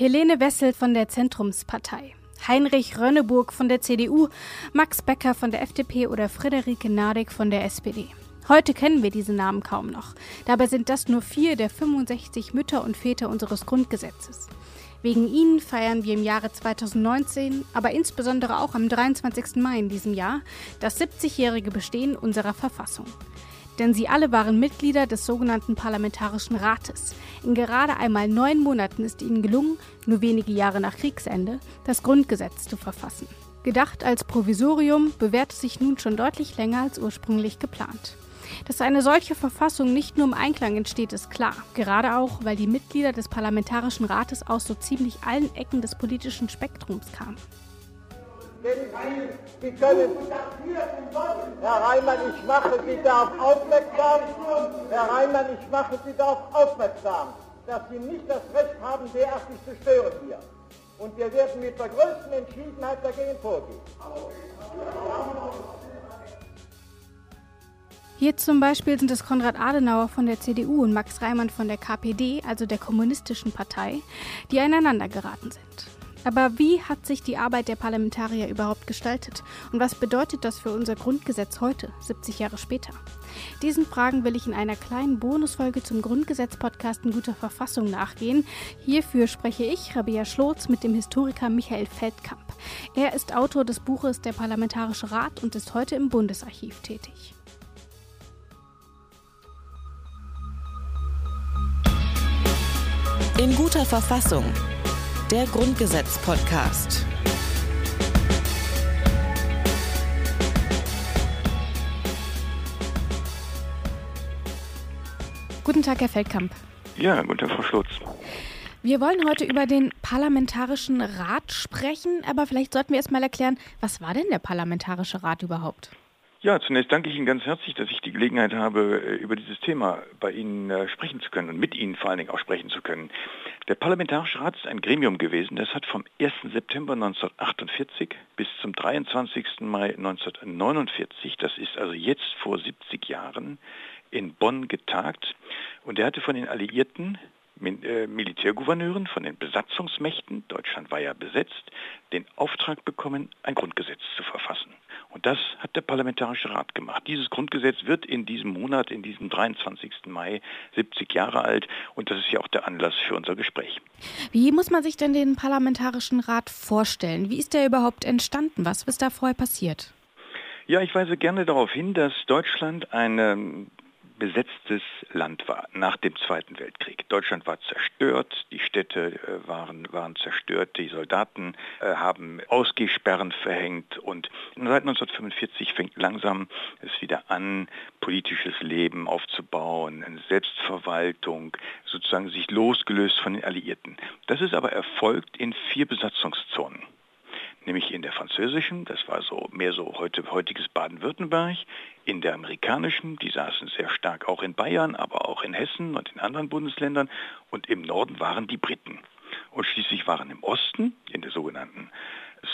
Helene Wessel von der Zentrumspartei. Heinrich Rönneburg von der CDU, Max Becker von der FDP oder Friederike Nadek von der SPD. Heute kennen wir diese Namen kaum noch. Dabei sind das nur vier der 65 Mütter und Väter unseres Grundgesetzes. Wegen ihnen feiern wir im Jahre 2019, aber insbesondere auch am 23. Mai in diesem Jahr, das 70-jährige Bestehen unserer Verfassung. Denn sie alle waren Mitglieder des sogenannten Parlamentarischen Rates. In gerade einmal neun Monaten ist ihnen gelungen, nur wenige Jahre nach Kriegsende, das Grundgesetz zu verfassen. Gedacht als Provisorium bewährt es sich nun schon deutlich länger als ursprünglich geplant. Dass eine solche Verfassung nicht nur im Einklang entsteht, ist klar. Gerade auch, weil die Mitglieder des Parlamentarischen Rates aus so ziemlich allen Ecken des politischen Spektrums kamen. Sie können, Herr Reimann, ich mache Sie darauf aufmerksam, Herr Reimann, ich mache Sie darauf aufmerksam, dass Sie nicht das Recht haben, derartig zu stören hier. Und wir werden mit der größten Entschiedenheit dagegen vorgehen. Hier zum Beispiel sind es Konrad Adenauer von der CDU und Max Reimann von der KPD, also der Kommunistischen Partei, die aneinander geraten sind. Aber wie hat sich die Arbeit der Parlamentarier überhaupt gestaltet? Und was bedeutet das für unser Grundgesetz heute, 70 Jahre später? Diesen Fragen will ich in einer kleinen Bonusfolge zum Grundgesetz-Podcast in guter Verfassung nachgehen. Hierfür spreche ich, Rabea Schlotz, mit dem Historiker Michael Feldkamp. Er ist Autor des Buches Der Parlamentarische Rat und ist heute im Bundesarchiv tätig. In guter Verfassung. Der Grundgesetz-Podcast. Guten Tag, Herr Feldkamp. Ja, guten Tag, Frau Schlotz. Wir wollen heute über den Parlamentarischen Rat sprechen, aber vielleicht sollten wir erst mal erklären, was war denn der Parlamentarische Rat überhaupt? Ja, zunächst danke ich Ihnen ganz herzlich, dass ich die Gelegenheit habe, äh, über dieses Thema bei Ihnen äh, sprechen zu können und mit Ihnen vor allen Dingen auch sprechen zu können. Der Parlamentarische Rat ist ein Gremium gewesen, das hat vom 1. September 1948 bis zum 23. Mai 1949, das ist also jetzt vor 70 Jahren, in Bonn getagt und er hatte von den Alliierten Militärgouverneuren von den Besatzungsmächten, Deutschland war ja besetzt, den Auftrag bekommen, ein Grundgesetz zu verfassen. Und das hat der Parlamentarische Rat gemacht. Dieses Grundgesetz wird in diesem Monat, in diesem 23. Mai, 70 Jahre alt. Und das ist ja auch der Anlass für unser Gespräch. Wie muss man sich denn den Parlamentarischen Rat vorstellen? Wie ist der überhaupt entstanden? Was ist da vorher passiert? Ja, ich weise gerne darauf hin, dass Deutschland eine besetztes Land war nach dem Zweiten Weltkrieg. Deutschland war zerstört, die Städte äh, waren, waren zerstört, die Soldaten äh, haben Ausgehsperren verhängt und seit 1945 fängt langsam es wieder an, politisches Leben aufzubauen, eine Selbstverwaltung, sozusagen sich losgelöst von den Alliierten. Das ist aber erfolgt in vier Besatzungszonen nämlich in der französischen, das war so mehr so heute, heutiges Baden-Württemberg, in der amerikanischen, die saßen sehr stark auch in Bayern, aber auch in Hessen und in anderen Bundesländern und im Norden waren die Briten. Und schließlich waren im Osten, in der sogenannten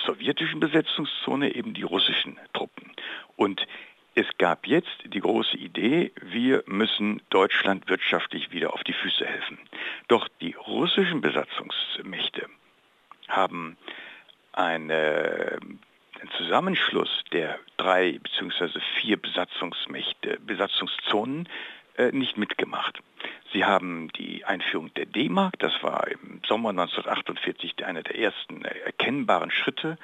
sowjetischen Besetzungszone, eben die russischen Truppen. Und es gab jetzt die große Idee, wir müssen Deutschland wirtschaftlich wieder auf die Füße helfen. Doch die russischen Besatzungsmächte haben eine, ein Zusammenschluss der drei bzw. vier Besatzungsmächte, Besatzungszonen äh, nicht mitgemacht. Sie haben die Einführung der D-Mark, das war im Sommer 1948 einer der ersten erkennbaren Schritte,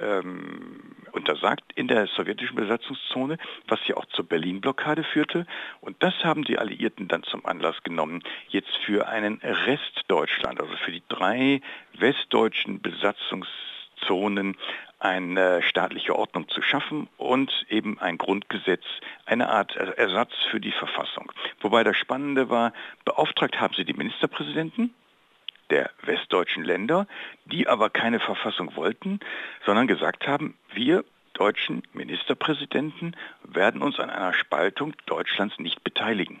ähm, untersagt in der sowjetischen Besatzungszone, was ja auch zur Berlin-Blockade führte. Und das haben die Alliierten dann zum Anlass genommen, jetzt für einen Rest Deutschland, also für die drei westdeutschen Besatzungszonen, Zonen eine staatliche Ordnung zu schaffen und eben ein Grundgesetz, eine Art Ersatz für die Verfassung. Wobei das Spannende war, beauftragt haben sie die Ministerpräsidenten der westdeutschen Länder, die aber keine Verfassung wollten, sondern gesagt haben, wir deutschen Ministerpräsidenten werden uns an einer Spaltung Deutschlands nicht beteiligen.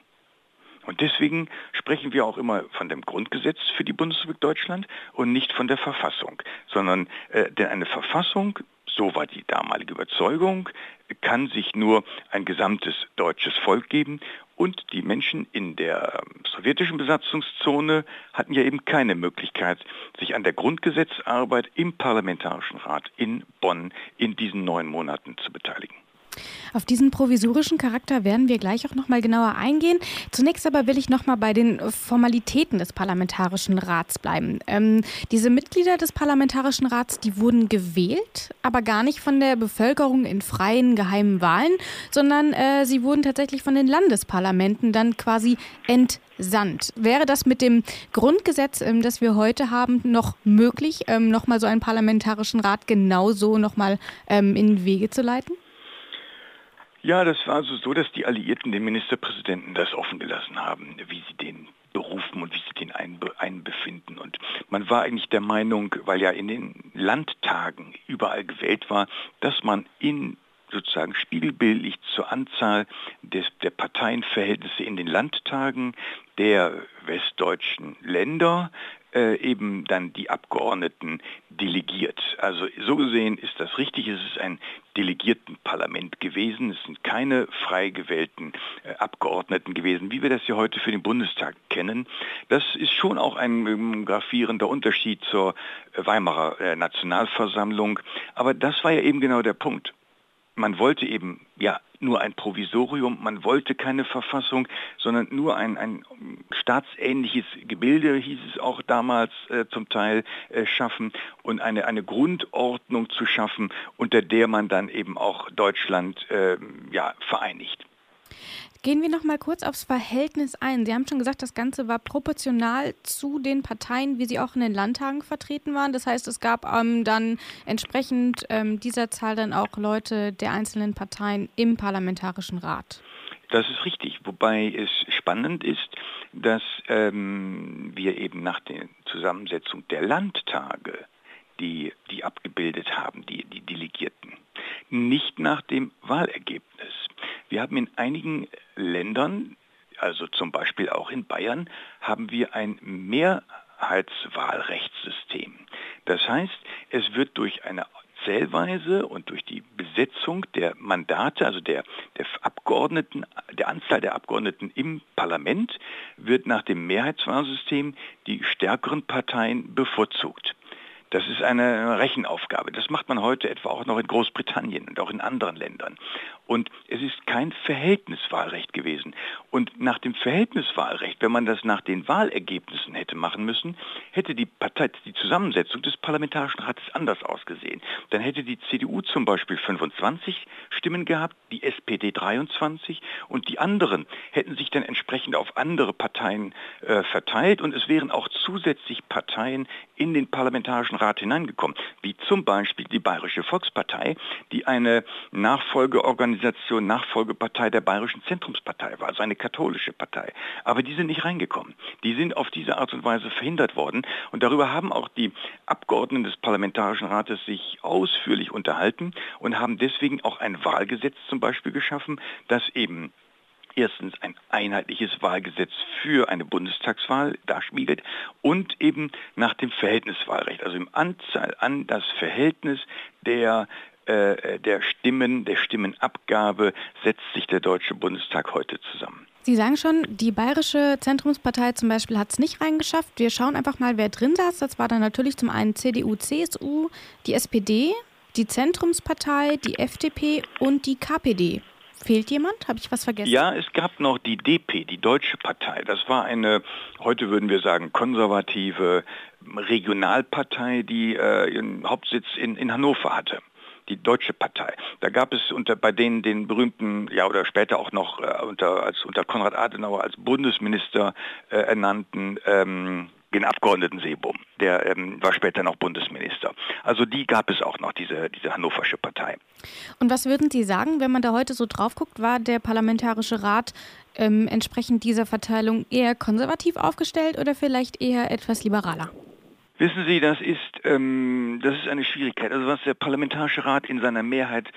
Und deswegen sprechen wir auch immer von dem Grundgesetz für die Bundesrepublik Deutschland und nicht von der Verfassung, sondern äh, denn eine Verfassung, so war die damalige Überzeugung, kann sich nur ein gesamtes deutsches Volk geben Und die Menschen in der ähm, sowjetischen Besatzungszone hatten ja eben keine Möglichkeit, sich an der Grundgesetzarbeit im Parlamentarischen Rat in Bonn in diesen neun Monaten zu beteiligen. Auf diesen provisorischen Charakter werden wir gleich auch noch mal genauer eingehen. Zunächst aber will ich noch mal bei den Formalitäten des Parlamentarischen Rats bleiben. Ähm, diese Mitglieder des Parlamentarischen Rats, die wurden gewählt, aber gar nicht von der Bevölkerung in freien, geheimen Wahlen, sondern äh, sie wurden tatsächlich von den Landesparlamenten dann quasi entsandt. Wäre das mit dem Grundgesetz, ähm, das wir heute haben, noch möglich, ähm, noch mal so einen Parlamentarischen Rat genauso noch mal ähm, in Wege zu leiten? Ja, das war also so, dass die Alliierten den Ministerpräsidenten das offen gelassen haben, wie sie den berufen und wie sie den einbefinden. Und man war eigentlich der Meinung, weil ja in den Landtagen überall gewählt war, dass man in sozusagen spiegelbildlich zur Anzahl des, der Parteienverhältnisse in den Landtagen der westdeutschen Länder äh, eben dann die Abgeordneten delegiert. Also so gesehen ist das richtig, es ist ein Delegiertenparlament gewesen, es sind keine frei gewählten äh, Abgeordneten gewesen, wie wir das ja heute für den Bundestag kennen. Das ist schon auch ein ähm, gravierender Unterschied zur Weimarer äh, Nationalversammlung, aber das war ja eben genau der Punkt man wollte eben ja nur ein Provisorium, man wollte keine Verfassung, sondern nur ein, ein staatsähnliches Gebilde, hieß es auch damals äh, zum Teil, äh, schaffen und eine, eine Grundordnung zu schaffen, unter der man dann eben auch Deutschland äh, ja, vereinigt. Gehen wir noch mal kurz aufs Verhältnis ein. Sie haben schon gesagt, das Ganze war proportional zu den Parteien, wie sie auch in den Landtagen vertreten waren. Das heißt, es gab ähm, dann entsprechend ähm, dieser Zahl dann auch Leute der einzelnen Parteien im Parlamentarischen Rat. Das ist richtig, wobei es spannend ist, dass ähm, wir eben nach der Zusammensetzung der Landtage, die, die abgebildet haben, die, die Delegierten, nicht nach dem Wahlergebnis. Wir haben in einigen Ländern, also zum Beispiel auch in Bayern, haben wir ein Mehrheitswahlrechtssystem. Das heißt, es wird durch eine Zählweise und durch die Besetzung der Mandate, also der, der Abgeordneten, der Anzahl der Abgeordneten im Parlament, wird nach dem Mehrheitswahlsystem die stärkeren Parteien bevorzugt. Das ist eine Rechenaufgabe. Das macht man heute etwa auch noch in Großbritannien und auch in anderen Ländern. Und es ist kein Verhältniswahlrecht gewesen. Und nach dem Verhältniswahlrecht, wenn man das nach den Wahlergebnissen hätte machen müssen, hätte die Partei, die Zusammensetzung des Parlamentarischen Rates anders ausgesehen. Dann hätte die CDU zum Beispiel 25 Stimmen gehabt, die SPD 23 und die anderen hätten sich dann entsprechend auf andere Parteien äh, verteilt und es wären auch zusätzlich Parteien in den Parlamentarischen Rat hineingekommen, wie zum Beispiel die Bayerische Volkspartei, die eine Nachfolgeorganisation Organisation Nachfolgepartei der Bayerischen Zentrumspartei war, also eine katholische Partei. Aber die sind nicht reingekommen. Die sind auf diese Art und Weise verhindert worden. Und darüber haben auch die Abgeordneten des Parlamentarischen Rates sich ausführlich unterhalten und haben deswegen auch ein Wahlgesetz zum Beispiel geschaffen, das eben erstens ein einheitliches Wahlgesetz für eine Bundestagswahl darspiegelt und eben nach dem Verhältniswahlrecht, also im Anzahl an das Verhältnis der äh, der Stimmen, der Stimmenabgabe setzt sich der Deutsche Bundestag heute zusammen. Sie sagen schon, die Bayerische Zentrumspartei zum Beispiel hat es nicht reingeschafft. Wir schauen einfach mal, wer drin saß. Das war dann natürlich zum einen CDU, CSU, die SPD, die Zentrumspartei, die FDP und die KPD. Fehlt jemand? Habe ich was vergessen? Ja, es gab noch die DP, die Deutsche Partei. Das war eine, heute würden wir sagen, konservative Regionalpartei, die äh, ihren Hauptsitz in, in Hannover hatte die Deutsche Partei. Da gab es unter bei denen den berühmten, ja oder später auch noch äh, unter als unter Konrad Adenauer als Bundesminister äh, ernannten ähm, den Abgeordneten Seebohm. Der ähm, war später noch Bundesminister. Also die gab es auch noch, diese, diese hannoversche Partei. Und was würden Sie sagen, wenn man da heute so drauf guckt, war der Parlamentarische Rat ähm, entsprechend dieser Verteilung eher konservativ aufgestellt oder vielleicht eher etwas liberaler? Wissen Sie, das ist, ähm, das ist eine Schwierigkeit. Also was der Parlamentarische Rat in seiner Mehrheit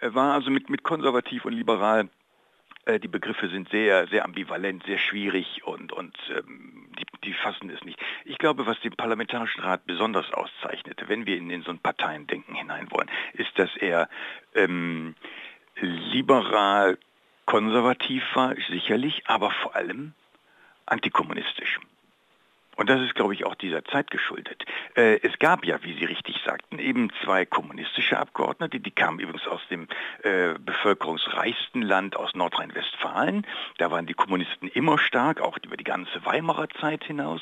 äh, war, also mit, mit konservativ und liberal, äh, die Begriffe sind sehr, sehr ambivalent, sehr schwierig und, und ähm, die, die fassen es nicht. Ich glaube, was den Parlamentarischen Rat besonders auszeichnete, wenn wir in, in so ein Parteiendenken hinein wollen, ist, dass er ähm, liberal konservativ war, sicherlich, aber vor allem antikommunistisch. Und das ist, glaube ich, auch dieser Zeit geschuldet. Äh, es gab ja, wie Sie richtig sagten, eben zwei kommunistische Abgeordnete, die kamen übrigens aus dem äh, bevölkerungsreichsten Land aus Nordrhein-Westfalen. Da waren die Kommunisten immer stark, auch über die ganze Weimarer Zeit hinaus.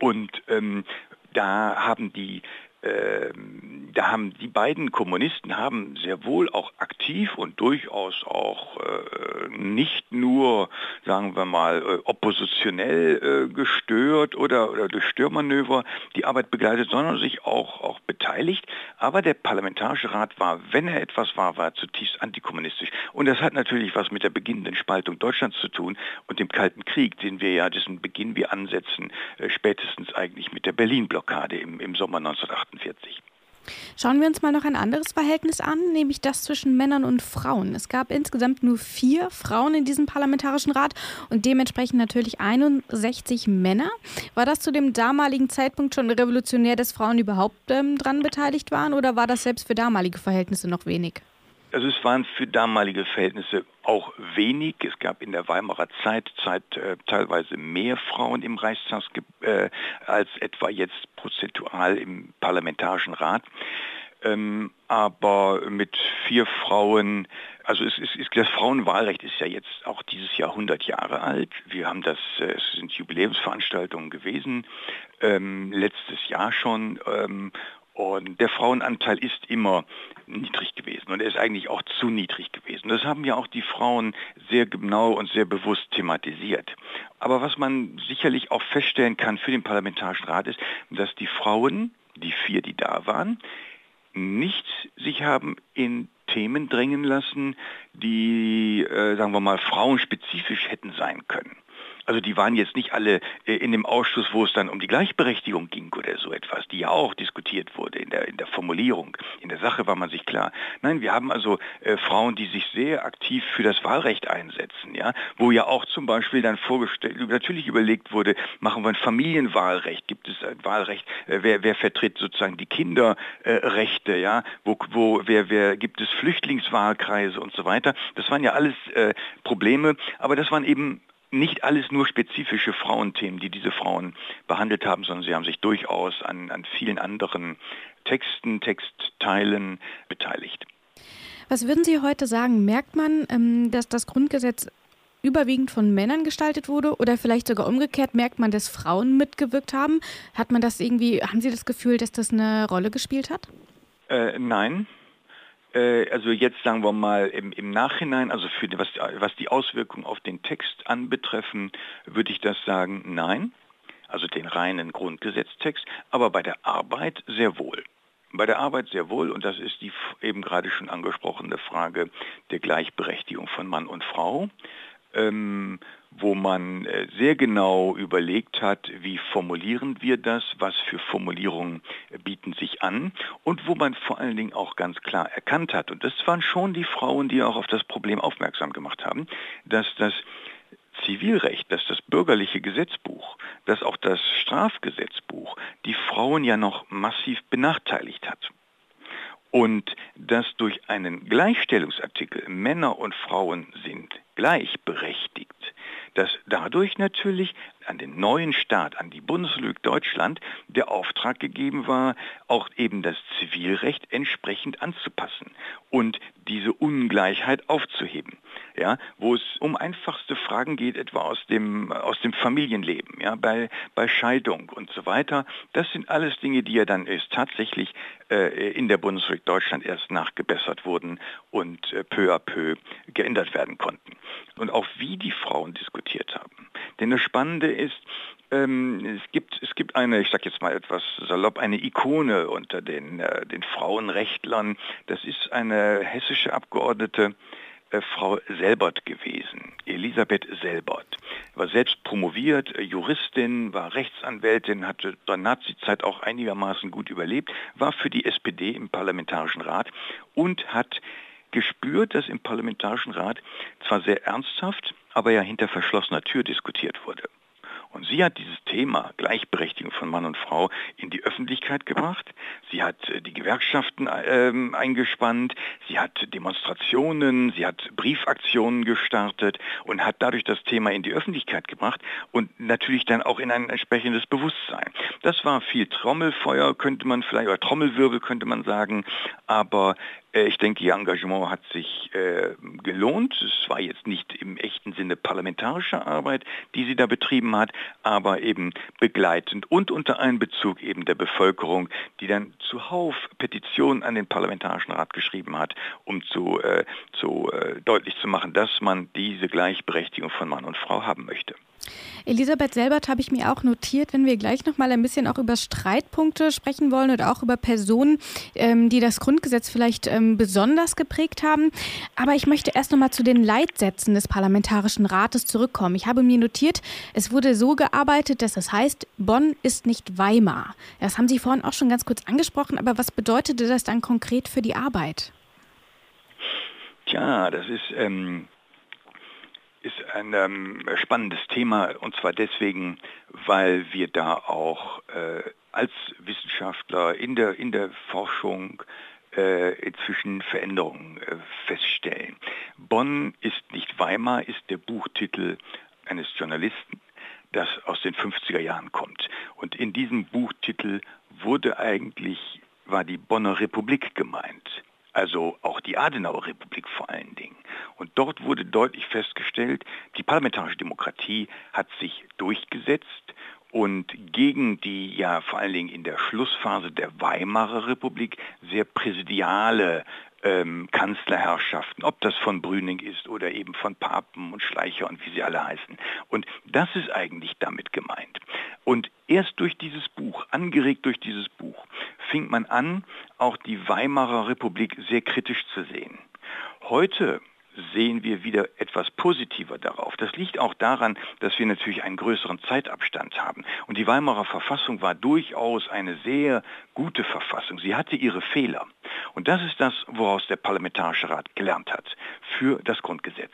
Und ähm, da haben die ähm, da haben die beiden Kommunisten haben sehr wohl auch aktiv und durchaus auch äh, nicht nur, sagen wir mal, äh, oppositionell äh, gestört oder, oder durch Störmanöver die Arbeit begleitet, sondern sich auch, auch beteiligt. Aber der Parlamentarische Rat war, wenn er etwas war, war zutiefst antikommunistisch. Und das hat natürlich was mit der beginnenden Spaltung Deutschlands zu tun und dem Kalten Krieg, den wir ja, dessen Beginn wir ansetzen, äh, spätestens eigentlich mit der Berlin-Blockade im, im Sommer 1988. 1948. Schauen wir uns mal noch ein anderes Verhältnis an, nämlich das zwischen Männern und Frauen. Es gab insgesamt nur vier Frauen in diesem Parlamentarischen Rat und dementsprechend natürlich 61 Männer. War das zu dem damaligen Zeitpunkt schon revolutionär, dass Frauen überhaupt ähm, dran beteiligt waren oder war das selbst für damalige Verhältnisse noch wenig? Also es waren für damalige Verhältnisse auch wenig. Es gab in der Weimarer Zeit, Zeit äh, teilweise mehr Frauen im Reichstag äh, als etwa jetzt prozentual im Parlamentarischen Rat. Ähm, aber mit vier Frauen, also es ist, ist, das Frauenwahlrecht ist ja jetzt auch dieses Jahr 100 Jahre alt. Wir haben das, äh, es sind Jubiläumsveranstaltungen gewesen, ähm, letztes Jahr schon. Ähm, und der Frauenanteil ist immer niedrig gewesen und er ist eigentlich auch zu niedrig gewesen. Das haben ja auch die Frauen sehr genau und sehr bewusst thematisiert. Aber was man sicherlich auch feststellen kann für den Parlamentarischen Rat ist, dass die Frauen, die vier, die da waren, nicht sich haben in Themen drängen lassen, die, äh, sagen wir mal, frauenspezifisch hätten sein können. Also die waren jetzt nicht alle äh, in dem Ausschuss, wo es dann um die Gleichberechtigung ging oder so etwas, die ja auch diskutiert wurde in der, in der Formulierung. In der Sache war man sich klar. Nein, wir haben also äh, Frauen, die sich sehr aktiv für das Wahlrecht einsetzen, ja, wo ja auch zum Beispiel dann vorgestellt, natürlich überlegt wurde, machen wir ein Familienwahlrecht, gibt es ein Wahlrecht, äh, wer, wer vertritt sozusagen die Kinderrechte, äh, ja, wo, wo, wer, wer gibt es Flüchtlingswahlkreise und so weiter. Das waren ja alles äh, Probleme, aber das waren eben nicht alles nur spezifische Frauenthemen, die diese Frauen behandelt haben, sondern sie haben sich durchaus an, an vielen anderen Texten, Textteilen beteiligt. Was würden Sie heute sagen? Merkt man, ähm, dass das Grundgesetz überwiegend von Männern gestaltet wurde oder vielleicht sogar umgekehrt merkt man, dass Frauen mitgewirkt haben? Hat man das irgendwie, haben Sie das Gefühl, dass das eine Rolle gespielt hat? Äh, nein, also jetzt sagen wir mal im, im Nachhinein, also für was, was die Auswirkungen auf den Text anbetreffen, würde ich das sagen, nein, also den reinen Grundgesetztext, aber bei der Arbeit sehr wohl. Bei der Arbeit sehr wohl, und das ist die eben gerade schon angesprochene Frage der Gleichberechtigung von Mann und Frau ähm, wo man äh, sehr genau überlegt hat, wie formulieren wir das, was für Formulierungen bieten sich an und wo man vor allen Dingen auch ganz klar erkannt hat, und das waren schon die Frauen, die auch auf das Problem aufmerksam gemacht haben, dass das Zivilrecht, dass das bürgerliche Gesetzbuch, dass auch das Strafgesetzbuch die Frauen ja noch massiv benachteiligt hat. Und dass durch einen Gleichstellungsartikel Männer und Frauen sind gleichberechtigt, dadurch natürlich an den neuen Staat, an die Bundesrepublik Deutschland, der Auftrag gegeben war, auch eben das Zivilrecht entsprechend anzupassen und diese Ungleichheit aufzuheben. Ja, wo es um einfachste Fragen geht, etwa aus dem, aus dem Familienleben, ja, bei, bei Scheidung und so weiter. Das sind alles Dinge, die ja dann erst tatsächlich äh, in der Bundesrepublik Deutschland erst nachgebessert wurden und äh, peu à peu geändert werden konnten. Und auch wie die Frauen diskutiert haben. Denn das Spannende ist, ähm, es, gibt, es gibt eine, ich sage jetzt mal etwas salopp, eine Ikone unter den, äh, den Frauenrechtlern. Das ist eine hessische Abgeordnete, äh, Frau Selbert gewesen, Elisabeth Selbert. War selbst promoviert, äh, Juristin, war Rechtsanwältin, hatte der Nazizeit auch einigermaßen gut überlebt, war für die SPD im Parlamentarischen Rat und hat gespürt, dass im Parlamentarischen Rat zwar sehr ernsthaft, aber ja hinter verschlossener Tür diskutiert wurde. Und sie hat dieses Thema Gleichberechtigung von Mann und Frau in die Öffentlichkeit gebracht. Sie hat äh, die Gewerkschaften äh, eingespannt, sie hat Demonstrationen, sie hat Briefaktionen gestartet und hat dadurch das Thema in die Öffentlichkeit gebracht und natürlich dann auch in ein entsprechendes Bewusstsein. Das war viel Trommelfeuer, könnte man vielleicht, oder Trommelwirbel könnte man sagen, aber ich denke, ihr Engagement hat sich äh, gelohnt. Es war jetzt nicht im echten Sinne parlamentarische Arbeit, die sie da betrieben hat, aber eben begleitend und unter Einbezug eben der Bevölkerung, die dann zuhauf Petitionen an den Parlamentarischen Rat geschrieben hat, um zu, äh, zu äh, deutlich zu machen, dass man diese Gleichberechtigung von Mann und Frau haben möchte. Elisabeth Selbert habe ich mir auch notiert, wenn wir gleich noch mal ein bisschen auch über Streitpunkte sprechen wollen oder auch über Personen, ähm, die das Grundgesetz vielleicht ähm, besonders geprägt haben. Aber ich möchte erst noch mal zu den Leitsätzen des Parlamentarischen Rates zurückkommen. Ich habe mir notiert, es wurde so gearbeitet, dass es heißt, Bonn ist nicht Weimar. Das haben Sie vorhin auch schon ganz kurz angesprochen, aber was bedeutete das dann konkret für die Arbeit? Tja, das ist ähm, ist ein ähm, spannendes Thema und zwar deswegen, weil wir da auch äh, als Wissenschaftler in der, in der Forschung äh, inzwischen Veränderungen äh, feststellen. Bonn ist nicht Weimar, ist der Buchtitel eines Journalisten, das aus den 50er Jahren kommt. Und in diesem Buchtitel wurde eigentlich, war die Bonner Republik gemeint also auch die Adenauer Republik vor allen Dingen. Und dort wurde deutlich festgestellt, die parlamentarische Demokratie hat sich durchgesetzt und gegen die ja vor allen Dingen in der Schlussphase der Weimarer Republik sehr präsidiale ähm, Kanzlerherrschaften, ob das von Brüning ist oder eben von Papen und Schleicher und wie sie alle heißen. Und das ist eigentlich damit gemeint. Und erst durch dieses Buch, angeregt durch dieses Buch, fing man an, auch die Weimarer Republik sehr kritisch zu sehen. Heute sehen wir wieder etwas positiver darauf. Das liegt auch daran, dass wir natürlich einen größeren Zeitabstand haben. Und die Weimarer Verfassung war durchaus eine sehr gute Verfassung. Sie hatte ihre Fehler. Und das ist das, woraus der Parlamentarische Rat gelernt hat für das Grundgesetz.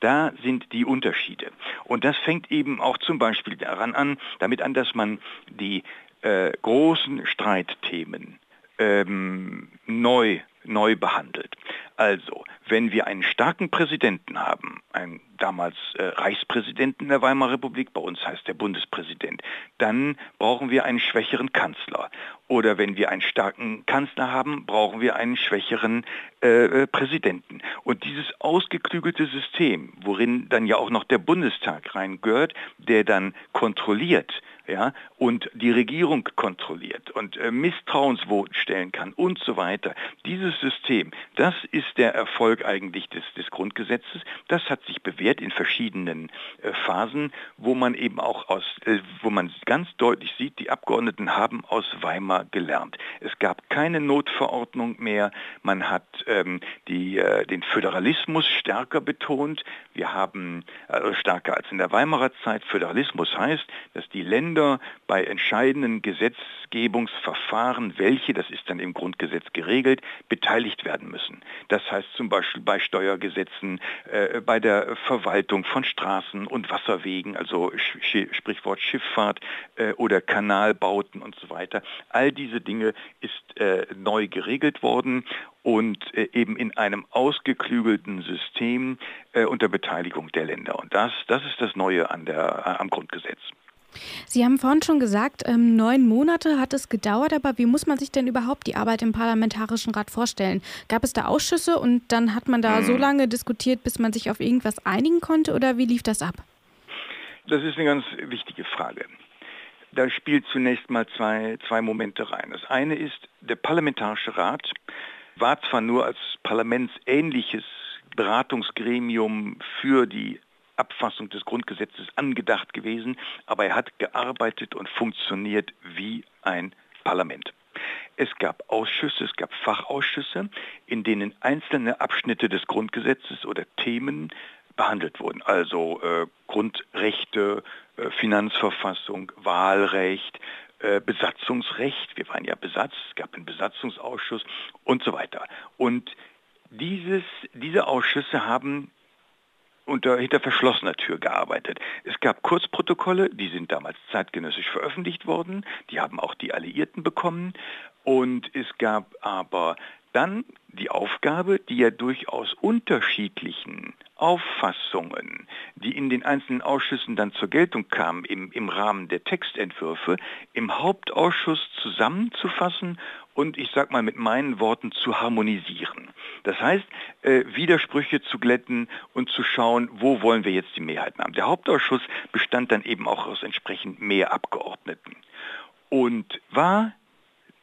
Da sind die Unterschiede. Und das fängt eben auch zum Beispiel daran an, damit an, dass man die äh, großen Streitthemen ähm, neu, neu behandelt. Also, wenn wir einen starken Präsidenten haben, einen damals äh, Reichspräsidenten der Weimarer Republik, bei uns heißt der Bundespräsident, dann brauchen wir einen schwächeren Kanzler. Oder wenn wir einen starken Kanzler haben, brauchen wir einen schwächeren äh, äh, Präsidenten. Und dieses ausgeklügelte System, worin dann ja auch noch der Bundestag reingehört, der dann kontrolliert, ja, und die Regierung kontrolliert und äh, Misstrauensvoten stellen kann und so weiter. Dieses System, das ist der Erfolg eigentlich des, des Grundgesetzes. Das hat sich bewährt in verschiedenen äh, Phasen, wo man eben auch aus, äh, wo man ganz deutlich sieht, die Abgeordneten haben aus Weimar gelernt. Es gab keine Notverordnung mehr. Man hat ähm, die, äh, den Föderalismus stärker betont. Wir haben äh, stärker als in der Weimarer Zeit. Föderalismus heißt, dass die Länder bei entscheidenden Gesetzgebungsverfahren, welche, das ist dann im Grundgesetz geregelt, beteiligt werden müssen. Das heißt zum Beispiel bei Steuergesetzen, äh, bei der Verwaltung von Straßen und Wasserwegen, also Sch Sprichwort Schifffahrt äh, oder Kanalbauten und so weiter. All diese Dinge ist äh, neu geregelt worden und äh, eben in einem ausgeklügelten System äh, unter Beteiligung der Länder. Und das, das ist das Neue an der, am Grundgesetz. Sie haben vorhin schon gesagt, ähm, neun Monate hat es gedauert, aber wie muss man sich denn überhaupt die Arbeit im Parlamentarischen Rat vorstellen? Gab es da Ausschüsse und dann hat man da hm. so lange diskutiert, bis man sich auf irgendwas einigen konnte oder wie lief das ab? Das ist eine ganz wichtige Frage. Da spielt zunächst mal zwei, zwei Momente rein. Das eine ist, der Parlamentarische Rat war zwar nur als parlamentsähnliches Beratungsgremium für die Abfassung des Grundgesetzes angedacht gewesen, aber er hat gearbeitet und funktioniert wie ein Parlament. Es gab Ausschüsse, es gab Fachausschüsse, in denen einzelne Abschnitte des Grundgesetzes oder Themen behandelt wurden, also äh, Grundrechte, äh, Finanzverfassung, Wahlrecht, äh, Besatzungsrecht, wir waren ja besetzt, es gab einen Besatzungsausschuss und so weiter. Und dieses, diese Ausschüsse haben unter, hinter verschlossener Tür gearbeitet. Es gab Kurzprotokolle, die sind damals zeitgenössisch veröffentlicht worden, die haben auch die Alliierten bekommen und es gab aber dann die Aufgabe, die ja durchaus unterschiedlichen Auffassungen, die in den einzelnen Ausschüssen dann zur Geltung kamen im, im Rahmen der Textentwürfe, im Hauptausschuss zusammenzufassen und ich sag mal mit meinen Worten zu harmonisieren. Das heißt, äh, Widersprüche zu glätten und zu schauen, wo wollen wir jetzt die Mehrheiten haben. Der Hauptausschuss bestand dann eben auch aus entsprechend mehr Abgeordneten und war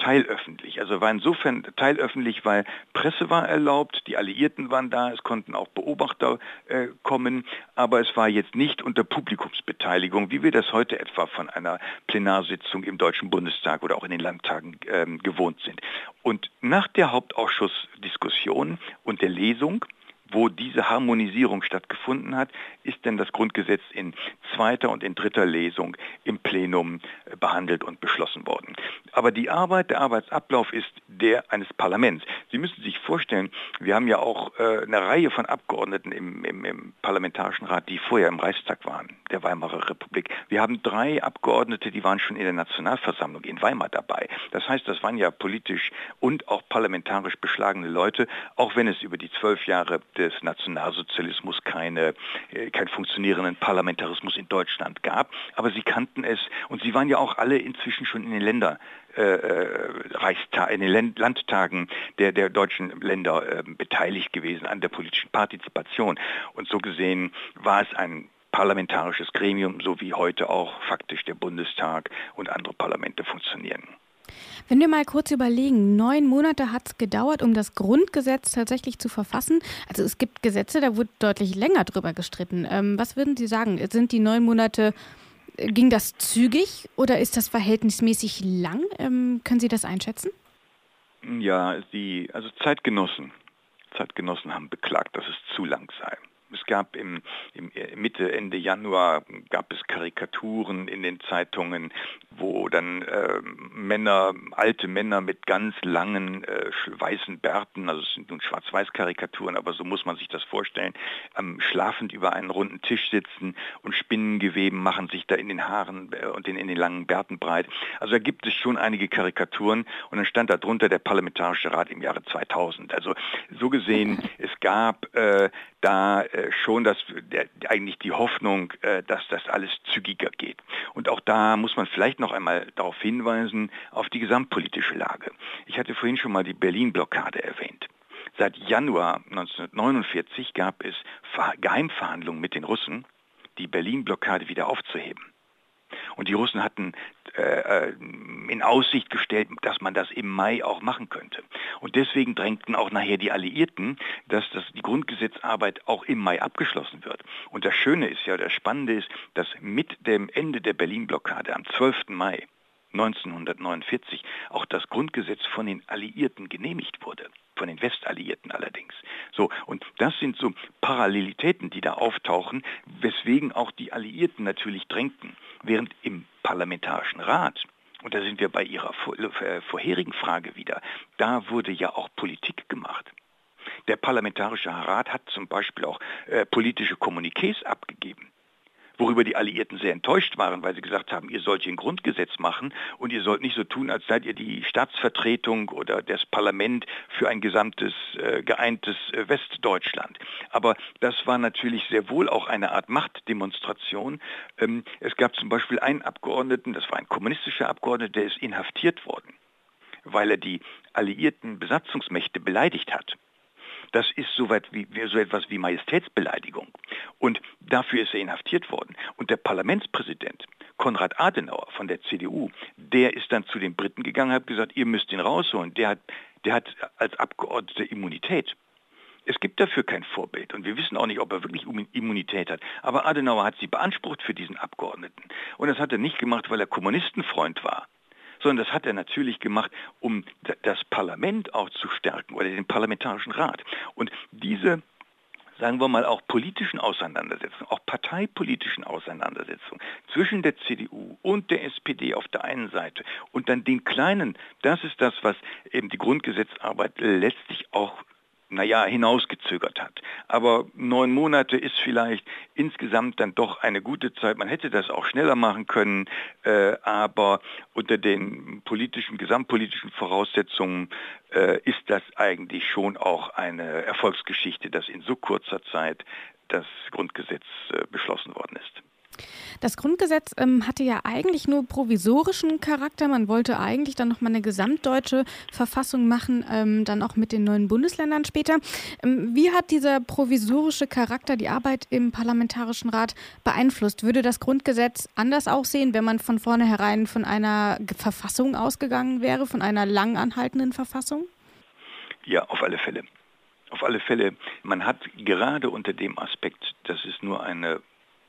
teilöffentlich. Also war insofern teilöffentlich, weil Presse war erlaubt, die Alliierten waren da, es konnten auch Beobachter äh, kommen, aber es war jetzt nicht unter Publikumsbeteiligung, wie wir das heute etwa von einer Plenarsitzung im Deutschen Bundestag oder auch in den Landtagen äh, gewohnt sind. Und nach der Hauptausschussdiskussion und der Lesung wo diese Harmonisierung stattgefunden hat, ist denn das Grundgesetz in zweiter und in dritter Lesung im Plenum äh, behandelt und beschlossen worden. Aber die Arbeit, der Arbeitsablauf ist der eines Parlaments. Sie müssen sich vorstellen, wir haben ja auch äh, eine Reihe von Abgeordneten im, im, im Parlamentarischen Rat, die vorher im Reichstag waren, der Weimarer Republik. Wir haben drei Abgeordnete, die waren schon in der Nationalversammlung in Weimar dabei. Das heißt, das waren ja politisch und auch parlamentarisch beschlagene Leute, auch wenn es über die zwölf Jahre des Nationalsozialismus keine, äh, keinen funktionierenden Parlamentarismus in Deutschland gab. Aber sie kannten es und sie waren ja auch alle inzwischen schon in den Ländern äh, äh in den Landtagen der, der deutschen Länder äh, beteiligt gewesen an der politischen Partizipation. Und so gesehen war es ein parlamentarisches Gremium, so wie heute auch faktisch der Bundestag und andere Parlamente funktionieren. Wenn wir mal kurz überlegen, neun Monate hat es gedauert, um das Grundgesetz tatsächlich zu verfassen. Also es gibt Gesetze, da wurde deutlich länger drüber gestritten. Ähm, was würden Sie sagen? Sind die neun Monate, äh, ging das zügig oder ist das verhältnismäßig lang? Ähm, können Sie das einschätzen? Ja, die, also Zeitgenossen, Zeitgenossen haben beklagt, dass es zu lang sei. Es gab im, im, Mitte, Ende Januar gab es Karikaturen in den Zeitungen, wo dann äh, Männer, alte Männer mit ganz langen äh, weißen Bärten, also es sind nun Schwarz-Weiß-Karikaturen, aber so muss man sich das vorstellen, ähm, schlafend über einen runden Tisch sitzen und Spinnengeweben machen sich da in den Haaren äh, und in, in den langen Bärten breit. Also da gibt es schon einige Karikaturen und dann stand da drunter der Parlamentarische Rat im Jahre 2000. Also so gesehen, es gab äh, da äh, schon das, der, eigentlich die Hoffnung, äh, dass das alles zügiger geht. Und auch da muss man vielleicht noch einmal darauf hinweisen, auf die gesamtpolitische Lage. Ich hatte vorhin schon mal die Berlin-Blockade erwähnt. Seit Januar 1949 gab es Geheimverhandlungen mit den Russen, die Berlin-Blockade wieder aufzuheben. Und die Russen hatten äh, äh, in Aussicht gestellt, dass man das im Mai auch machen könnte. Und deswegen drängten auch nachher die Alliierten, dass das, die Grundgesetzarbeit auch im Mai abgeschlossen wird. Und das Schöne ist ja, das Spannende ist, dass mit dem Ende der Berlin-Blockade am 12. Mai 1949 auch das Grundgesetz von den Alliierten genehmigt wurde von den Westalliierten allerdings. So, und das sind so Parallelitäten, die da auftauchen, weswegen auch die Alliierten natürlich drängten. Während im Parlamentarischen Rat und da sind wir bei Ihrer äh, vorherigen Frage wieder. Da wurde ja auch Politik gemacht. Der Parlamentarische Rat hat zum Beispiel auch äh, politische Kommuniqués abgegeben worüber die Alliierten sehr enttäuscht waren, weil sie gesagt haben, ihr sollt hier ein Grundgesetz machen und ihr sollt nicht so tun, als seid ihr die Staatsvertretung oder das Parlament für ein gesamtes äh, geeintes äh, Westdeutschland. Aber das war natürlich sehr wohl auch eine Art Machtdemonstration. Ähm, es gab zum Beispiel einen Abgeordneten, das war ein kommunistischer Abgeordneter, der ist inhaftiert worden, weil er die alliierten Besatzungsmächte beleidigt hat. Das ist so, wie, so etwas wie Majestätsbeleidigung. Und dafür ist er inhaftiert worden. Und der Parlamentspräsident, Konrad Adenauer von der CDU, der ist dann zu den Briten gegangen und hat gesagt, ihr müsst ihn rausholen. Der hat, der hat als Abgeordneter Immunität. Es gibt dafür kein Vorbild und wir wissen auch nicht, ob er wirklich Immunität hat. Aber Adenauer hat sie beansprucht für diesen Abgeordneten. Und das hat er nicht gemacht, weil er Kommunistenfreund war, sondern das hat er natürlich gemacht, um das Parlament auch zu stärken oder den Parlamentarischen Rat. Und diese sagen wir mal, auch politischen Auseinandersetzungen, auch parteipolitischen Auseinandersetzungen zwischen der CDU und der SPD auf der einen Seite und dann den kleinen, das ist das, was eben die Grundgesetzarbeit letztlich auch naja, hinausgezögert hat. Aber neun Monate ist vielleicht insgesamt dann doch eine gute Zeit. Man hätte das auch schneller machen können, äh, aber unter den politischen, gesamtpolitischen Voraussetzungen äh, ist das eigentlich schon auch eine Erfolgsgeschichte, dass in so kurzer Zeit das Grundgesetz äh, beschlossen worden ist. Das Grundgesetz ähm, hatte ja eigentlich nur provisorischen Charakter. Man wollte eigentlich dann nochmal eine gesamtdeutsche Verfassung machen, ähm, dann auch mit den neuen Bundesländern später. Ähm, wie hat dieser provisorische Charakter die Arbeit im Parlamentarischen Rat beeinflusst? Würde das Grundgesetz anders aussehen, wenn man von vornherein von einer Verfassung ausgegangen wäre, von einer lang anhaltenden Verfassung? Ja, auf alle Fälle. Auf alle Fälle, man hat gerade unter dem Aspekt, dass es nur eine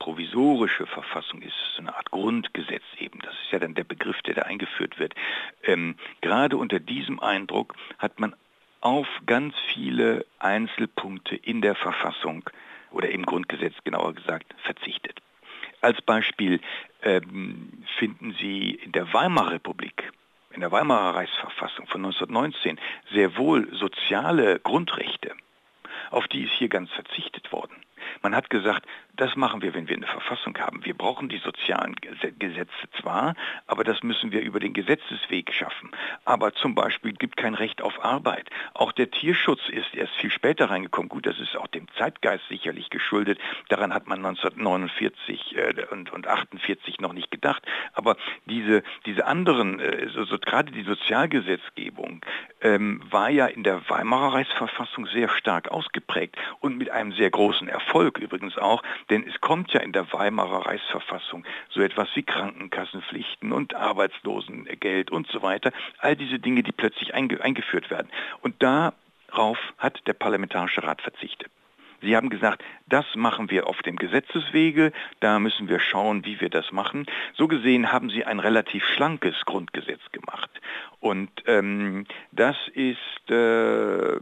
provisorische Verfassung ist, so eine Art Grundgesetz eben, das ist ja dann der Begriff, der da eingeführt wird, ähm, gerade unter diesem Eindruck hat man auf ganz viele Einzelpunkte in der Verfassung oder im Grundgesetz genauer gesagt verzichtet. Als Beispiel ähm, finden Sie in der Weimarer Republik, in der Weimarer Reichsverfassung von 1919 sehr wohl soziale Grundrechte, auf die ist hier ganz verzichtet worden. Man hat gesagt, das machen wir, wenn wir eine Verfassung haben. Wir brauchen die sozialen Gesetze zwar, aber das müssen wir über den Gesetzesweg schaffen. Aber zum Beispiel gibt kein Recht auf Arbeit. Auch der Tierschutz ist erst viel später reingekommen. Gut, das ist auch dem Zeitgeist sicherlich geschuldet. Daran hat man 1949 äh, und, und 48 noch nicht gedacht. Aber diese, diese anderen, äh, so, so, gerade die Sozialgesetzgebung, ähm, war ja in der Weimarer Reichsverfassung sehr stark ausgeprägt und mit einem sehr großen Erfolg übrigens auch, denn es kommt ja in der Weimarer Reichsverfassung so etwas wie Krankenkassenpflichten und Arbeitslosengeld und so weiter. All diese Dinge, die plötzlich einge eingeführt werden. Und darauf hat der Parlamentarische Rat verzichtet. Sie haben gesagt, das machen wir auf dem Gesetzeswege, da müssen wir schauen, wie wir das machen. So gesehen haben Sie ein relativ schlankes Grundgesetz gemacht. Und ähm, das ist äh,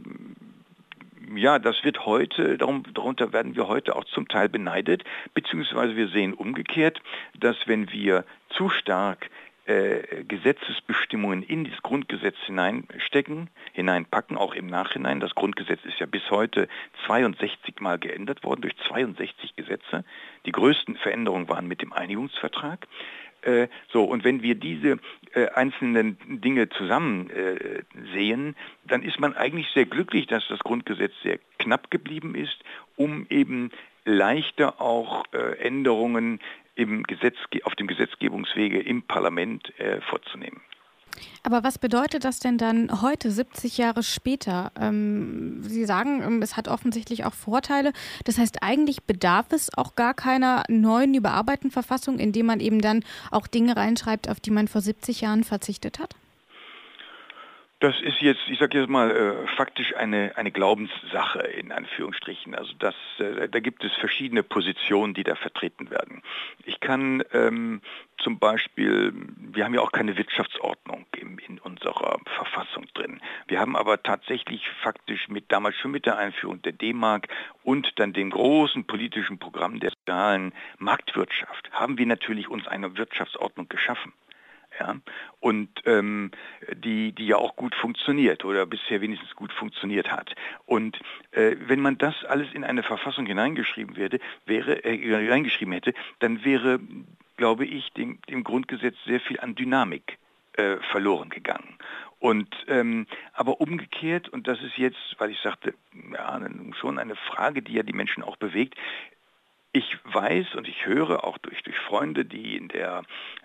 ja, das wird heute, darum, darunter werden wir heute auch zum Teil beneidet, beziehungsweise wir sehen umgekehrt, dass wenn wir zu stark äh, Gesetzesbestimmungen in das Grundgesetz hineinstecken, hineinpacken, auch im Nachhinein. Das Grundgesetz ist ja bis heute 62 Mal geändert worden durch 62 Gesetze. Die größten Veränderungen waren mit dem Einigungsvertrag. Äh, so, und wenn wir diese äh, einzelnen Dinge zusammen äh, sehen, dann ist man eigentlich sehr glücklich, dass das Grundgesetz sehr knapp geblieben ist, um eben leichter auch Änderungen im Gesetz, auf dem Gesetzgebungswege im Parlament vorzunehmen. Aber was bedeutet das denn dann heute, 70 Jahre später? Ähm, Sie sagen, ähm, es hat offensichtlich auch Vorteile. Das heißt, eigentlich bedarf es auch gar keiner neuen überarbeiteten Verfassung, indem man eben dann auch Dinge reinschreibt, auf die man vor 70 Jahren verzichtet hat? Das ist jetzt, ich sage jetzt mal, äh, faktisch eine, eine Glaubenssache in Anführungsstrichen. Also das, äh, da gibt es verschiedene Positionen, die da vertreten werden. Ich kann ähm, zum Beispiel, wir haben ja auch keine Wirtschaftsordnung in, in unserer Verfassung drin. Wir haben aber tatsächlich faktisch mit damals schon mit der Einführung der D-Mark und dann dem großen politischen Programm der sozialen Marktwirtschaft haben wir natürlich uns eine Wirtschaftsordnung geschaffen ja, und ähm, die, die ja auch gut funktioniert oder bisher wenigstens gut funktioniert hat. Und äh, wenn man das alles in eine Verfassung hineingeschrieben werde, wäre, äh, hineingeschrieben hätte, dann wäre, glaube ich, dem, dem Grundgesetz sehr viel an Dynamik äh, verloren gegangen. Und ähm, aber umgekehrt, und das ist jetzt, weil ich sagte, ja, schon eine Frage, die ja die Menschen auch bewegt, ich weiß und ich höre auch durch, durch Freunde, die in der,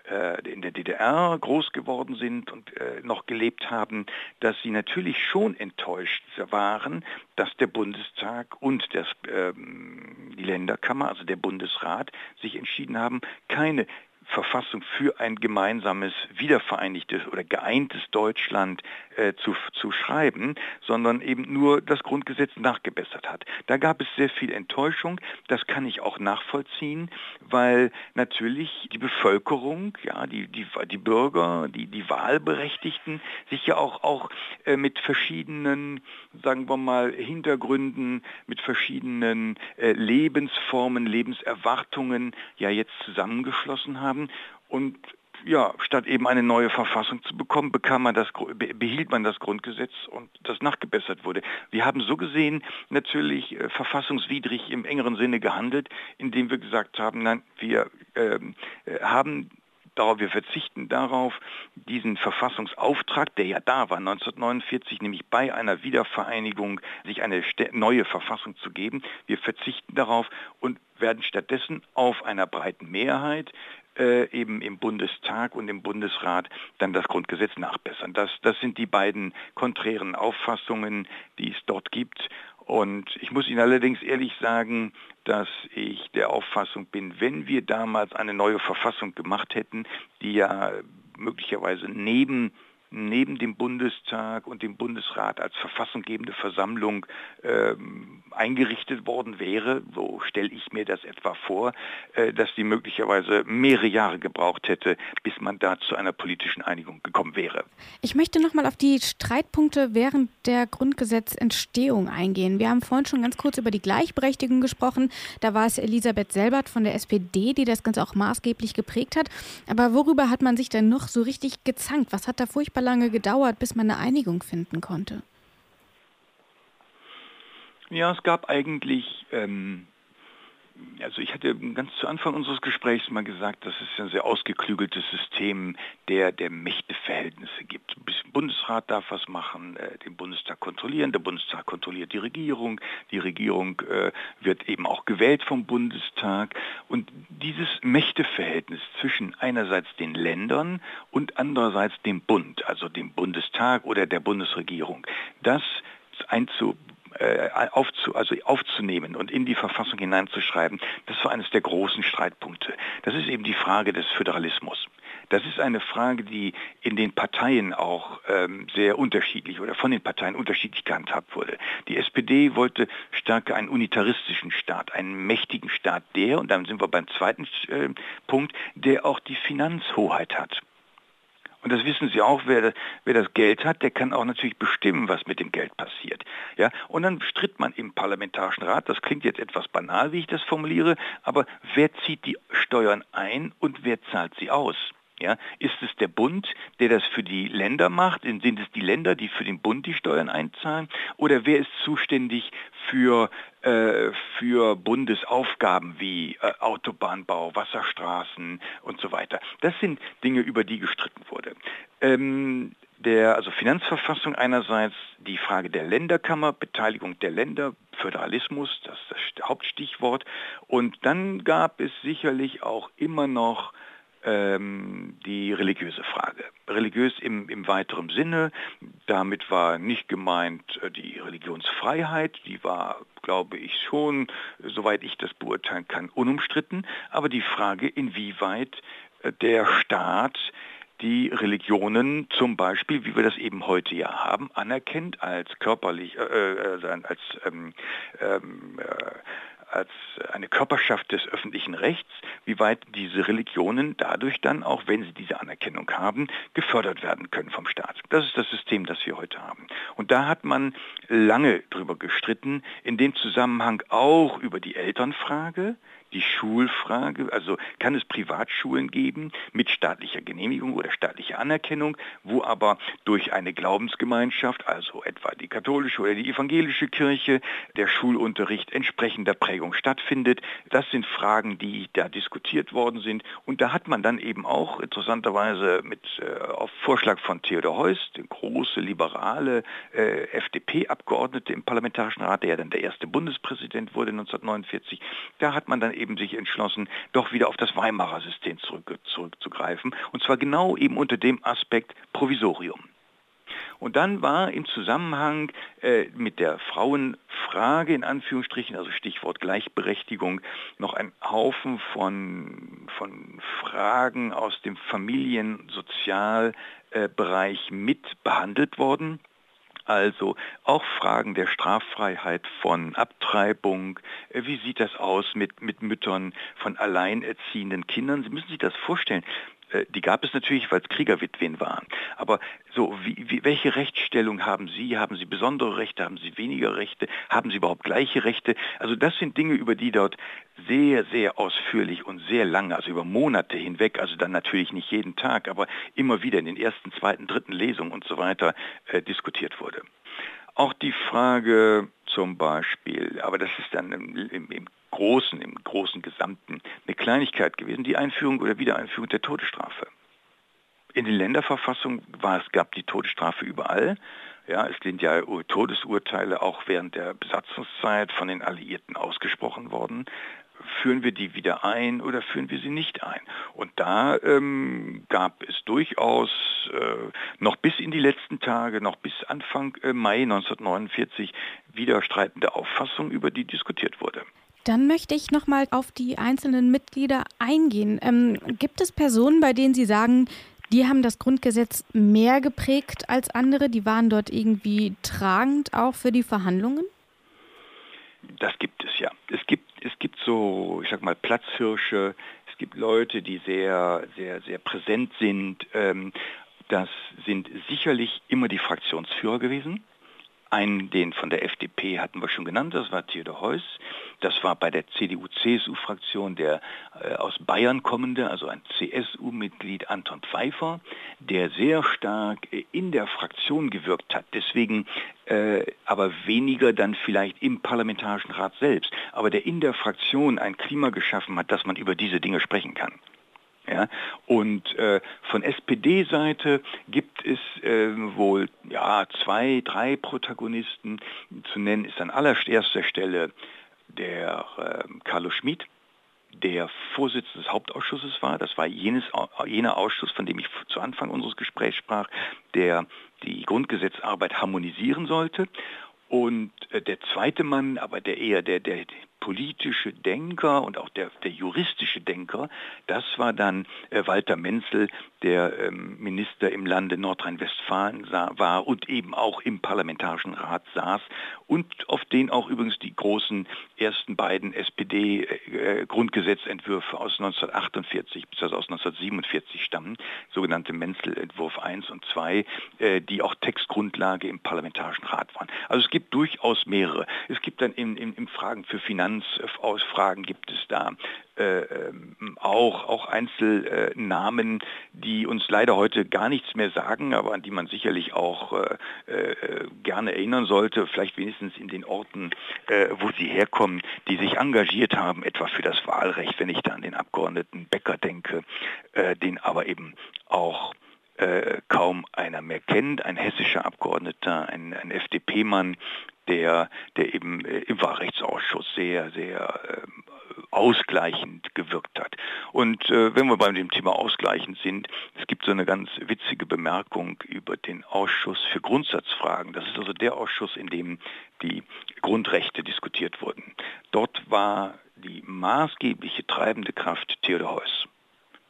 äh, in der DDR groß geworden sind und äh, noch gelebt haben, dass sie natürlich schon enttäuscht waren, dass der Bundestag und das, ähm, die Länderkammer, also der Bundesrat, sich entschieden haben, keine Verfassung für ein gemeinsames, wiedervereinigtes oder geeintes Deutschland äh, zu, zu schreiben, sondern eben nur das Grundgesetz nachgebessert hat. Da gab es sehr viel Enttäuschung, das kann ich auch nachvollziehen, weil natürlich die Bevölkerung, ja, die, die, die Bürger, die, die Wahlberechtigten sich ja auch, auch äh, mit verschiedenen, sagen wir mal, Hintergründen, mit verschiedenen äh, Lebensformen, Lebenserwartungen ja jetzt zusammengeschlossen haben haben. Und ja, statt eben eine neue Verfassung zu bekommen, bekam man das, behielt man das Grundgesetz und das nachgebessert wurde. Wir haben so gesehen natürlich äh, verfassungswidrig im engeren Sinne gehandelt, indem wir gesagt haben, nein, wir ähm, äh, haben darauf, wir verzichten darauf, diesen Verfassungsauftrag, der ja da war 1949, nämlich bei einer Wiedervereinigung sich eine neue Verfassung zu geben, wir verzichten darauf und werden stattdessen auf einer breiten Mehrheit äh, eben im Bundestag und im Bundesrat dann das Grundgesetz nachbessern. Das, das sind die beiden konträren Auffassungen, die es dort gibt. Und ich muss Ihnen allerdings ehrlich sagen, dass ich der Auffassung bin, wenn wir damals eine neue Verfassung gemacht hätten, die ja möglicherweise neben neben dem Bundestag und dem Bundesrat als verfassunggebende Versammlung ähm, eingerichtet worden wäre, so stelle ich mir das etwa vor, äh, dass die möglicherweise mehrere Jahre gebraucht hätte, bis man da zu einer politischen Einigung gekommen wäre. Ich möchte noch mal auf die Streitpunkte während der Grundgesetzentstehung eingehen. Wir haben vorhin schon ganz kurz über die Gleichberechtigung gesprochen. Da war es Elisabeth Selbert von der SPD, die das Ganze auch maßgeblich geprägt hat. Aber worüber hat man sich denn noch so richtig gezankt? Was hat da furchtbar furchtbar lange gedauert, bis man eine Einigung finden konnte. Ja, es gab eigentlich ähm, also ich hatte ganz zu Anfang unseres Gesprächs mal gesagt, dass es ein sehr ausgeklügeltes System der, der Mächteverhältnisse gibt. Der Bundesrat darf was machen, äh, den Bundestag kontrollieren, der Bundestag kontrolliert die Regierung, die Regierung äh, wird eben auch gewählt vom Bundestag. Und dieses Mächteverhältnis zwischen einerseits den Ländern und andererseits dem Bund, also dem Bundestag oder der Bundesregierung, das einzu äh, aufzu, also aufzunehmen und in die Verfassung hineinzuschreiben, das war eines der großen Streitpunkte. Das ist eben die Frage des Föderalismus. Das ist eine Frage, die in den Parteien auch ähm, sehr unterschiedlich oder von den Parteien unterschiedlich gehandhabt wurde. Die SPD wollte stärker einen unitaristischen Staat, einen mächtigen Staat, der, und dann sind wir beim zweiten äh, Punkt, der auch die Finanzhoheit hat. Und das wissen Sie auch, wer, wer, das Geld hat, der kann auch natürlich bestimmen, was mit dem Geld passiert. Ja? Und dann stritt man im Parlamentarischen Rat, das klingt jetzt etwas banal, wie ich das formuliere, aber wer zieht die Steuern ein und wer zahlt sie aus? Ja, ist es der Bund, der das für die Länder macht? Sind es die Länder, die für den Bund die Steuern einzahlen? Oder wer ist zuständig für, äh, für Bundesaufgaben wie äh, Autobahnbau, Wasserstraßen und so weiter? Das sind Dinge, über die gestritten wurde. Ähm, der also Finanzverfassung einerseits die Frage der Länderkammer, Beteiligung der Länder, Föderalismus, das ist das Hauptstichwort. Und dann gab es sicherlich auch immer noch ähm, die religiöse Frage. Religiös im, im weiteren Sinne, damit war nicht gemeint äh, die Religionsfreiheit, die war, glaube ich, schon, soweit ich das beurteilen kann, unumstritten, aber die Frage, inwieweit äh, der Staat die Religionen zum Beispiel, wie wir das eben heute ja haben, anerkennt als körperlich, äh, äh als ähm, ähm, äh, als eine Körperschaft des öffentlichen Rechts, wie weit diese Religionen dadurch dann, auch wenn sie diese Anerkennung haben, gefördert werden können vom Staat. Das ist das System, das wir heute haben. Und da hat man lange drüber gestritten, in dem Zusammenhang auch über die Elternfrage, die Schulfrage, also kann es Privatschulen geben mit staatlicher Genehmigung oder staatlicher Anerkennung, wo aber durch eine Glaubensgemeinschaft, also etwa die katholische oder die evangelische Kirche, der Schulunterricht entsprechender Prägung stattfindet. Das sind Fragen, die da diskutiert worden sind. Und da hat man dann eben auch interessanterweise mit äh, auf Vorschlag von Theodor Heuss, der große liberale äh, FDP-Abgeordnete im Parlamentarischen Rat, der ja dann der erste Bundespräsident wurde 1949, da hat man dann eben sich entschlossen, doch wieder auf das Weimarer System zurück, zurückzugreifen. Und zwar genau eben unter dem Aspekt Provisorium. Und dann war im Zusammenhang äh, mit der Frauenfrage in Anführungsstrichen, also Stichwort Gleichberechtigung, noch ein Haufen von, von Fragen aus dem Familiensozialbereich mit behandelt worden. Also auch Fragen der Straffreiheit von Abtreibung. Äh, wie sieht das aus mit, mit Müttern von alleinerziehenden Kindern? Sie müssen sich das vorstellen. Äh, die gab es natürlich, weil es Kriegerwitwen waren. Aber so, wie, wie, welche Rechtsstellung haben Sie? Haben Sie besondere Rechte? Haben Sie weniger Rechte? Haben Sie überhaupt gleiche Rechte? Also das sind Dinge, über die dort sehr, sehr ausführlich und sehr lange, also über Monate hinweg, also dann natürlich nicht jeden Tag, aber immer wieder in den ersten, zweiten, dritten Lesungen und so weiter äh, diskutiert wurde. Auch die Frage zum Beispiel, aber das ist dann im, im, im Großen, im großen Gesamten eine Kleinigkeit gewesen, die Einführung oder Wiedereinführung der Todesstrafe. In den Länderverfassungen war es, gab die Todesstrafe überall. Ja, es sind ja Todesurteile auch während der Besatzungszeit von den Alliierten ausgesprochen worden. Führen wir die wieder ein oder führen wir sie nicht ein? Und da ähm, gab es durchaus äh, noch bis in die letzten Tage, noch bis Anfang äh, Mai 1949 widerstreitende Auffassungen, über die diskutiert wurde. Dann möchte ich noch mal auf die einzelnen Mitglieder eingehen. Ähm, gibt es Personen, bei denen Sie sagen, die haben das Grundgesetz mehr geprägt als andere? Die waren dort irgendwie tragend auch für die Verhandlungen? Das gibt es ja. Es gibt, es gibt so, ich sag mal, Platzhirsche. Es gibt Leute, die sehr, sehr, sehr präsent sind. Ähm, das sind sicherlich immer die Fraktionsführer gewesen. Einen, den von der FDP hatten wir schon genannt, das war Theodor Heuss. Das war bei der CDU-CSU-Fraktion der äh, aus Bayern kommende, also ein CSU-Mitglied Anton Pfeiffer, der sehr stark äh, in der Fraktion gewirkt hat. Deswegen äh, aber weniger dann vielleicht im Parlamentarischen Rat selbst, aber der in der Fraktion ein Klima geschaffen hat, dass man über diese Dinge sprechen kann. Ja? Und äh, von SPD-Seite gibt es äh, wohl ja, zwei, drei Protagonisten. Zu nennen ist an allererster Stelle der äh, Carlo Schmid, der Vorsitzende des Hauptausschusses war. Das war jenes, jener Ausschuss, von dem ich zu Anfang unseres Gesprächs sprach, der die Grundgesetzarbeit harmonisieren sollte. Und äh, der zweite Mann, aber der eher der, der politische Denker und auch der, der juristische Denker, das war dann äh, Walter Menzel, der ähm, Minister im Lande Nordrhein-Westfalen war und eben auch im Parlamentarischen Rat saß und auf den auch übrigens die großen ersten beiden SPD-Grundgesetzentwürfe äh, aus 1948 bis aus 1947 stammen, sogenannte Menzel-Entwurf 1 und 2, äh, die auch Textgrundlage im Parlamentarischen Rat waren. Also es gibt durchaus mehrere. Es gibt dann in, in, in Fragen für Finanzausfragen gibt es da äh, ähm, auch, auch Einzelnamen, die uns leider heute gar nichts mehr sagen, aber an die man sicherlich auch äh, äh, gerne erinnern sollte, vielleicht wenigstens in den Orten, äh, wo sie herkommen, die sich engagiert haben, etwa für das Wahlrecht, wenn ich da an den Abgeordneten Becker denke, äh, den aber eben auch äh, kaum einer mehr kennt, ein hessischer Abgeordneter, ein, ein FDP-Mann, der, der eben äh, im Wahlrechtsausschuss sehr, sehr äh, ausgleichend gewirkt hat. Und äh, wenn wir bei dem Thema ausgleichend sind, es gibt so eine ganz witzige Bemerkung über den Ausschuss für Grundsatzfragen. Das ist also der Ausschuss, in dem die Grundrechte diskutiert wurden. Dort war die maßgebliche treibende Kraft Theodor Heuss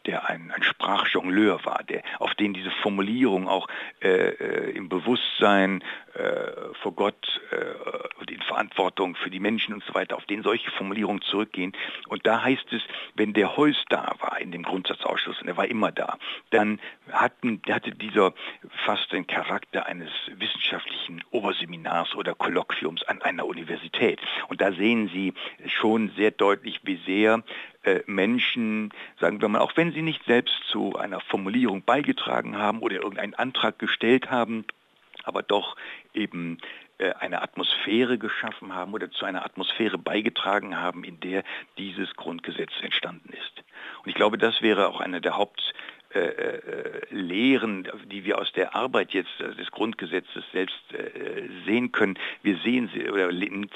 der ein, ein Sprachjongleur war, der, auf den diese Formulierung auch äh, äh, im Bewusstsein äh, vor Gott Verantwortung für die Menschen und so weiter, auf den solche Formulierungen zurückgehen. Und da heißt es, wenn der Heuss da war in dem Grundsatzausschuss, und er war immer da, dann hatten, hatte dieser fast den Charakter eines wissenschaftlichen Oberseminars oder Kolloquiums an einer Universität. Und da sehen Sie schon sehr deutlich, wie sehr äh, Menschen, sagen wir mal, auch wenn sie nicht selbst zu einer Formulierung beigetragen haben oder irgendeinen Antrag gestellt haben, aber doch eben eine Atmosphäre geschaffen haben oder zu einer Atmosphäre beigetragen haben, in der dieses Grundgesetz entstanden ist. Und ich glaube, das wäre auch eine der Haupt äh, äh, Lehren, die wir aus der Arbeit jetzt äh, des Grundgesetzes selbst äh, sehen können, wir sehen sie oder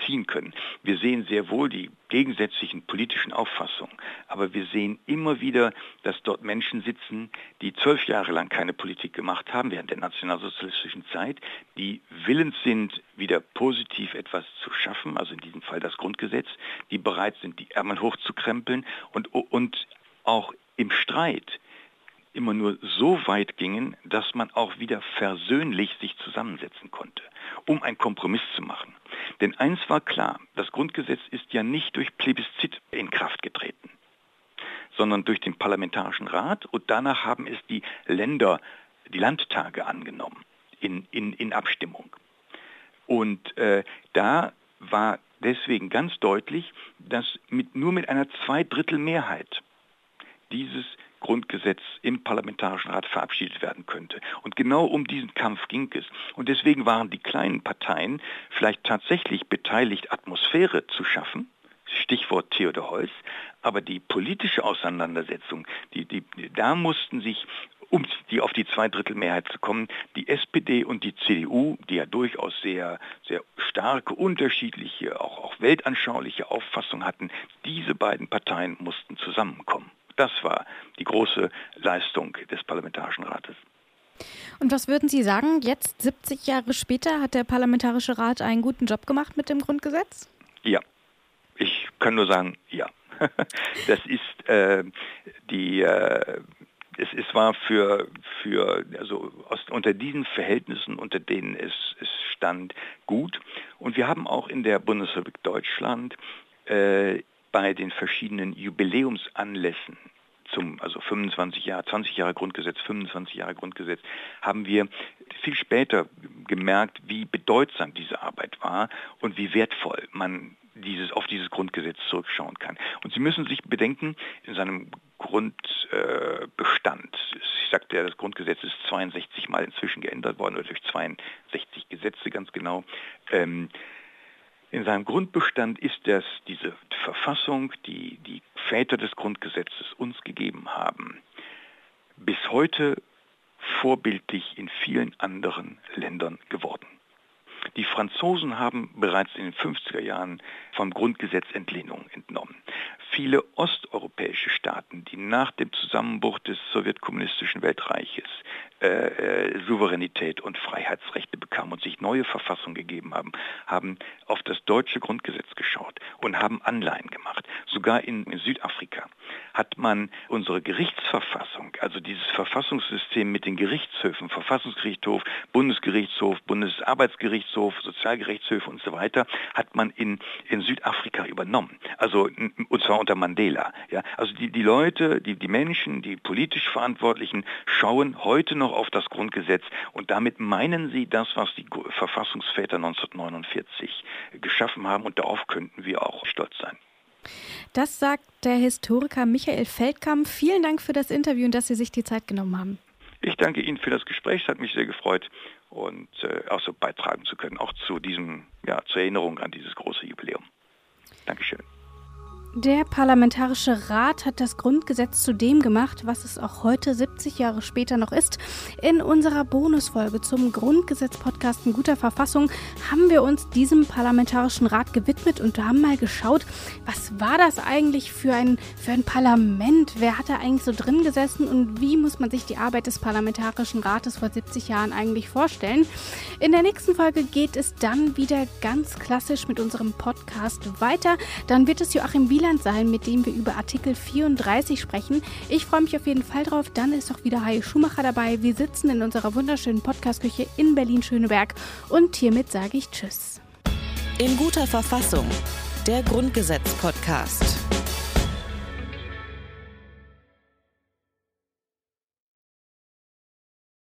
ziehen können. Wir sehen sehr wohl die gegensätzlichen politischen Auffassungen, aber wir sehen immer wieder, dass dort Menschen sitzen, die zwölf Jahre lang keine Politik gemacht haben während der nationalsozialistischen Zeit, die willens sind, wieder positiv etwas zu schaffen, also in diesem Fall das Grundgesetz, die bereit sind, die Ärmel hochzukrempeln und, und auch im Streit immer nur so weit gingen, dass man auch wieder versöhnlich sich zusammensetzen konnte, um einen Kompromiss zu machen. Denn eins war klar, das Grundgesetz ist ja nicht durch Plebiszit in Kraft getreten, sondern durch den Parlamentarischen Rat und danach haben es die Länder, die Landtage angenommen in, in, in Abstimmung. Und äh, da war deswegen ganz deutlich, dass mit, nur mit einer Zweidrittelmehrheit dieses Grundgesetz im Parlamentarischen Rat verabschiedet werden könnte. Und genau um diesen Kampf ging es. Und deswegen waren die kleinen Parteien vielleicht tatsächlich beteiligt, Atmosphäre zu schaffen, Stichwort Theodor Heuss, aber die politische Auseinandersetzung, die, die, da mussten sich um die auf die Zweidrittelmehrheit zu kommen, die SPD und die CDU, die ja durchaus sehr, sehr starke, unterschiedliche, auch, auch weltanschauliche Auffassungen hatten, diese beiden Parteien mussten zusammenkommen. Das war die große Leistung des Parlamentarischen Rates. Und was würden Sie sagen, jetzt 70 Jahre später hat der Parlamentarische Rat einen guten Job gemacht mit dem Grundgesetz? Ja, ich kann nur sagen, ja. Das ist äh, die, äh, es, es war für, für also aus, unter diesen Verhältnissen, unter denen es, es stand, gut. Und wir haben auch in der Bundesrepublik Deutschland äh, bei den verschiedenen Jubiläumsanlässen zum, also 25 Jahre, 20 Jahre Grundgesetz, 25 Jahre Grundgesetz, haben wir viel später gemerkt, wie bedeutsam diese Arbeit war und wie wertvoll man dieses, auf dieses Grundgesetz zurückschauen kann. Und Sie müssen sich bedenken, in seinem Grundbestand, äh, ich sagte ja, das Grundgesetz ist 62 Mal inzwischen geändert worden, oder durch 62 Gesetze ganz genau, ähm, in seinem Grundbestand ist das diese Verfassung, die die Väter des Grundgesetzes uns gegeben haben, bis heute vorbildlich in vielen anderen Ländern geworden. Die Franzosen haben bereits in den 50er Jahren vom Grundgesetz Entlehnung entnommen. Viele osteuropäische Staaten, die nach dem Zusammenbruch des sowjetkommunistischen Weltreiches äh, äh, Souveränität und Freiheitsrechte bekamen und sich neue Verfassungen gegeben haben, haben auf das deutsche Grundgesetz geschaut und haben Anleihen gemacht. Sogar in, in Südafrika hat man unsere Gerichtsverfassung, also dieses Verfassungssystem mit den Gerichtshöfen, Verfassungsgerichtshof, Bundesgerichtshof, Bundesarbeitsgerichtshof, Sozialgerichtshöfe und so weiter, hat man in, in Südafrika übernommen. Also und zwar unter Mandela. Ja? Also die, die Leute, die, die Menschen, die politisch Verantwortlichen schauen heute noch auf das Grundgesetz und damit meinen sie das, was die Verfassungsväter 1949 geschaffen haben und darauf könnten wir auch stolz sein. Das sagt der Historiker Michael Feldkamp. Vielen Dank für das Interview und dass Sie sich die Zeit genommen haben. Ich danke Ihnen für das Gespräch, es hat mich sehr gefreut und äh, auch so beitragen zu können, auch zu diesem, ja, zur Erinnerung an dieses große Jubiläum. Dankeschön. Der Parlamentarische Rat hat das Grundgesetz zu dem gemacht, was es auch heute 70 Jahre später noch ist. In unserer Bonusfolge zum Grundgesetz-Podcast in guter Verfassung haben wir uns diesem Parlamentarischen Rat gewidmet und haben mal geschaut, was war das eigentlich für ein, für ein Parlament? Wer hat da eigentlich so drin gesessen und wie muss man sich die Arbeit des Parlamentarischen Rates vor 70 Jahren eigentlich vorstellen? In der nächsten Folge geht es dann wieder ganz klassisch mit unserem Podcast weiter. Dann wird es Joachim Wieland Wieland sein, mit dem wir über Artikel 34 sprechen. Ich freue mich auf jeden Fall drauf. Dann ist auch wieder Haie Schumacher dabei. Wir sitzen in unserer wunderschönen Podcastküche in Berlin-Schöneberg und hiermit sage ich Tschüss. In guter Verfassung. Der Grundgesetz-Podcast.